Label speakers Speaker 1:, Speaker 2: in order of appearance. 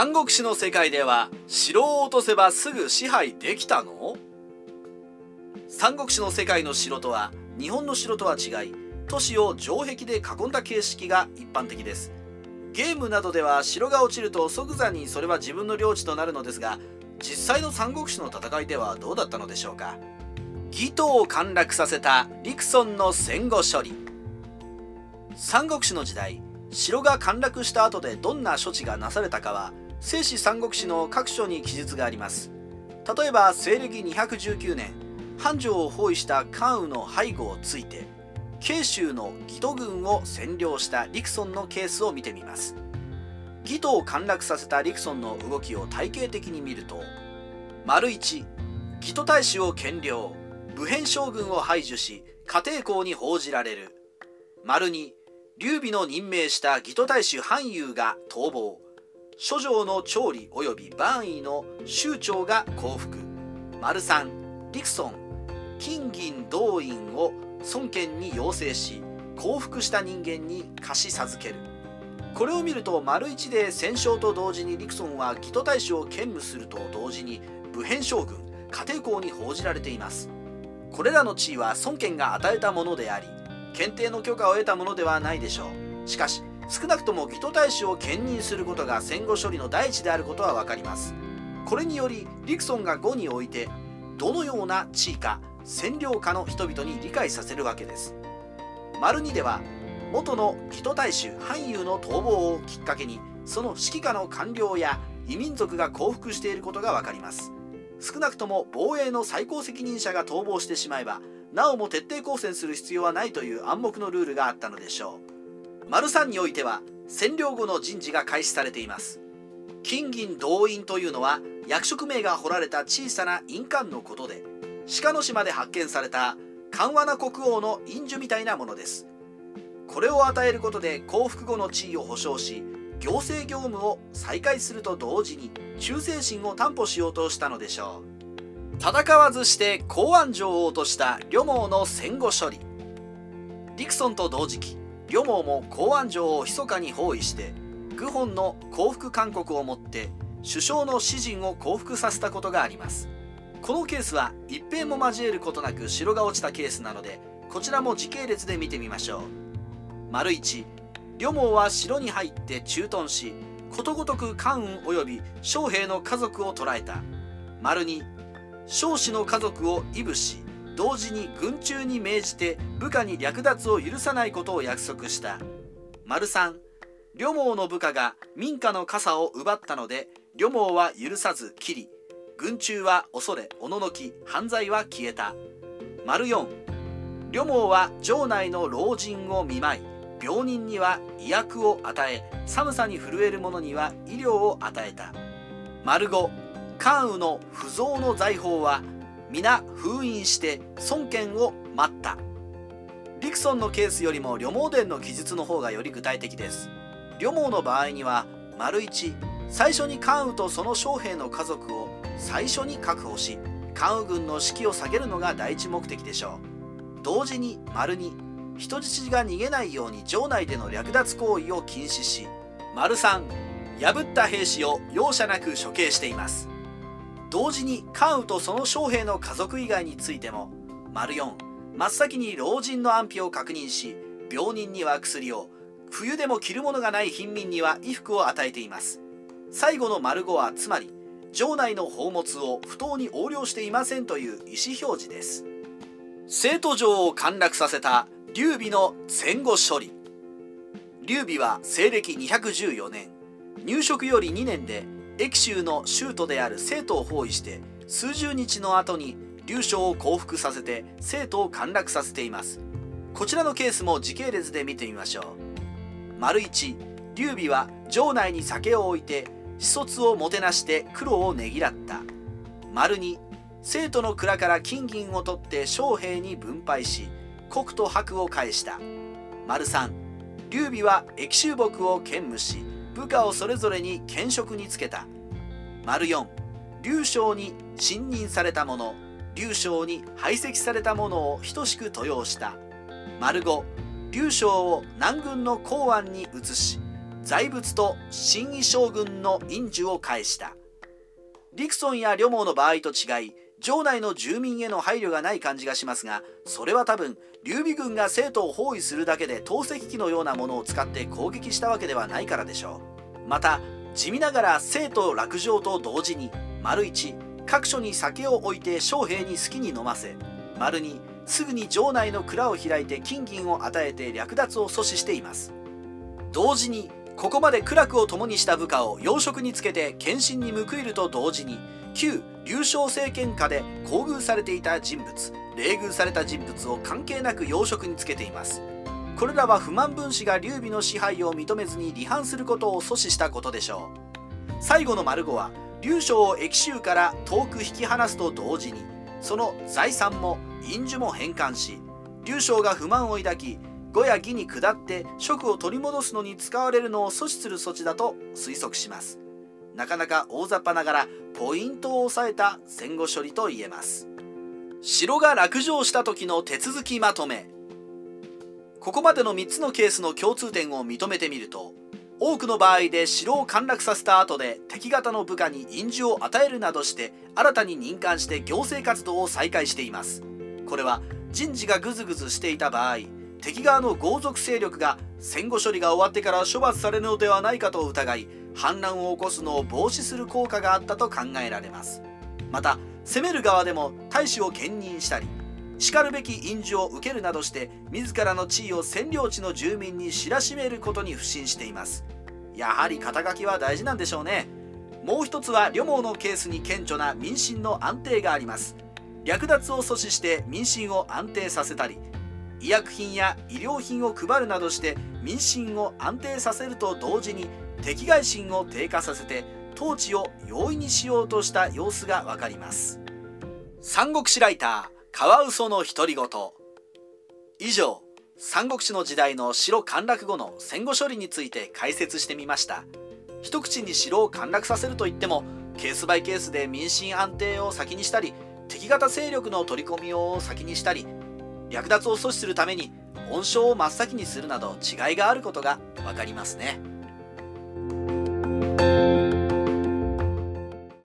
Speaker 1: 三国志の世界では城を落とせばすぐ支配できたの？三国志の世界の城とは日本の城とは違い都市を城壁で囲んだ形式が一般的です。ゲームなどでは城が落ちると即座にそれは自分の領地となるのですが実際の三国志の戦いではどうだったのでしょうか？義都を陥落させた陸村の戦後処理。三国志の時代城が陥落した後でどんな処置がなされたかは正史三国志の各所に記述があります。例えば西暦219年繁盛を包囲した関羽の背後をついて慶州の義都軍を占領した陸村のケースを見てみます。義都を陥落させた陸村の動きを体系的に見ると丸1義都大使を占領武変将軍を排除し家庭校に報じられる。丸2劉備の任命した義都大使範遊が逃亡。諸城の調理及び番位の州長が降伏丸3陸村金銀動員を孫権に要請し降伏した人間に貸し授ける。これを見ると丸一で戦勝と同時に陸村は義都大使を兼務すると同時に武変将軍家庭校に報じられています。これらの地位は孫権が与えたものであり検定の許可を得たものではないでしょう。しかし少なくとも義都大使を兼任することが戦後処理の第一であることは分かります。これにより陸村が5においてどのような地位か占領下の人々に理解させるわけです。丸2では元の義都大衆韓遊の逃亡をきっかけにその指揮下の官僚や異民族が降伏していることが分かります。少なくとも防衛の最高責任者が逃亡してしまえばなおも徹底抗戦する必要はないという暗黙のルールがあったのでしょう。丸3においては占領後の人事が開始されています。金銀動員というのは役職名が彫られた小さな印鑑のことで鹿の島で発見された緩和な国王の印樹みたいなものです。これを与えることで降伏後の地位を保障し行政業務を再開すると同時に忠誠心を担保しようとしたのでしょう。戦わずして公安城を落とした呂蒙の戦後処理。ディクソンと同時期呂蒙も公安城を密かに包囲して愚本の降伏勧告をもって首相の指陣を降伏させたことがあります。このケースは一平も交えることなく城が落ちたケースなのでこちらも時系列で見てみましょう。丸1両毛は城に入って駐屯しことごとく関羽及び将兵の家族を捕らえた。丸2将士の家族を異部し同時に軍中に命じて部下に略奪を許さないことを約束した。丸3両毛の部下が民家の傘を奪ったので両毛は許さず切り軍中は恐れおののき犯罪は消えた。丸4両毛は城内の老人を見舞い病人には医薬を与え寒さに震える者には医療を与えた。丸5関羽の不増の財宝は皆封印して孫権を待った。リクソンのケースよりも両毛伝の記述の方がより具体的です。両毛の場合には丸1最初に関羽とその将兵の家族を最初に確保し関羽軍の士気を下げるのが第一目的でしょう。同時に丸2人質が逃げないように城内での略奪行為を禁止し丸3破った兵士を容赦なく処刑しています。同時に関羽とその将兵の家族以外についても丸4真っ先に老人の安否を確認し病人には薬を冬でも着るものがない貧民には衣服を与えています。最後の丸5はつまり城内の宝物を不当に横領していませんという意思表示です。生徒城を陥落させた劉備の戦後処理。劉備は西暦214年入植より2年で益州の州都である生徒を包囲して数十日の後に劉将を降伏させて生徒を陥落させています。こちらのケースも時系列で見てみましょう。丸1劉備は城内に酒を置いて視卒をもてなして黒をねぎらった。丸2生徒の蔵から金銀を取って将兵に分配し国と白を返した。丸3劉備は益州木を兼務し部下をそれぞれに兼職につけた。丸4劉将に信任された者劉将に排斥された者を等しく登用した。丸5劉将を南軍の公安に移し財物と新位将軍の印樹を返した。リクソンやリョモーの場合と違い城内の住民への配慮がない感じがしますがそれは多分劉備軍が生徒を包囲するだけで投石機のようなものを使って攻撃したわけではないからでしょう。また地味ながら生徒落城と同時に丸1各所に酒を置いて将兵に好きに飲ませ丸2すぐに城内の蔵を開いて金銀を与えて略奪を阻止しています。同時にここまで苦楽を共にした部下を要職につけて献身に報いると同時に旧劉将政権下で厚遇されていた人物冷遇された人物を関係なく要職につけています。これらは不満分子が劉備の支配を認めずに離反することを阻止したことでしょう。最後の丸5は劉将を益州から遠く引き離すと同時にその財産も印樹も返還し劉将が不満を抱き語や義に下って職を取り戻すのに使われるのを阻止する措置だと推測します。なかなか大雑把ながらポイントを押さえた戦後処理と言えます。城が落城した時の手続きまとめ。ここまでの3つのケースの共通点を認めてみると多くの場合で城を陥落させた後で敵方の部下に印字を与えるなどして新たに任官して行政活動を再開しています。これは人事がグズグズしていた場合敵側の豪族勢力が戦後処理が終わってから処罰されるのではないかと疑い反乱を起こすのを防止する効果があったと考えられます。また攻める側でも大使を兼任したりしかるべき印字を受けるなどして自らの地位を占領地の住民に知らしめることに不信しています。やはり肩書きは大事なんでしょうね。もう一つは旅網のケースに顕著な民心の安定があります。略奪を阻止して民心を安定させたり医薬品や医療品を配るなどして民心を安定させると同時に敵外心を低下させて統治を容易にしようとした様子がわかります。三国志ライターカワウソの独り言。以上三国志の時代の城陥落後の戦後処理について解説してみました。一口に城を陥落させるといってもケースバイケースで民心安定を先にしたり敵型勢力の取り込みを先にしたり略奪を阻止するために本性を真っ先にするなど違いがあることが分かりますね。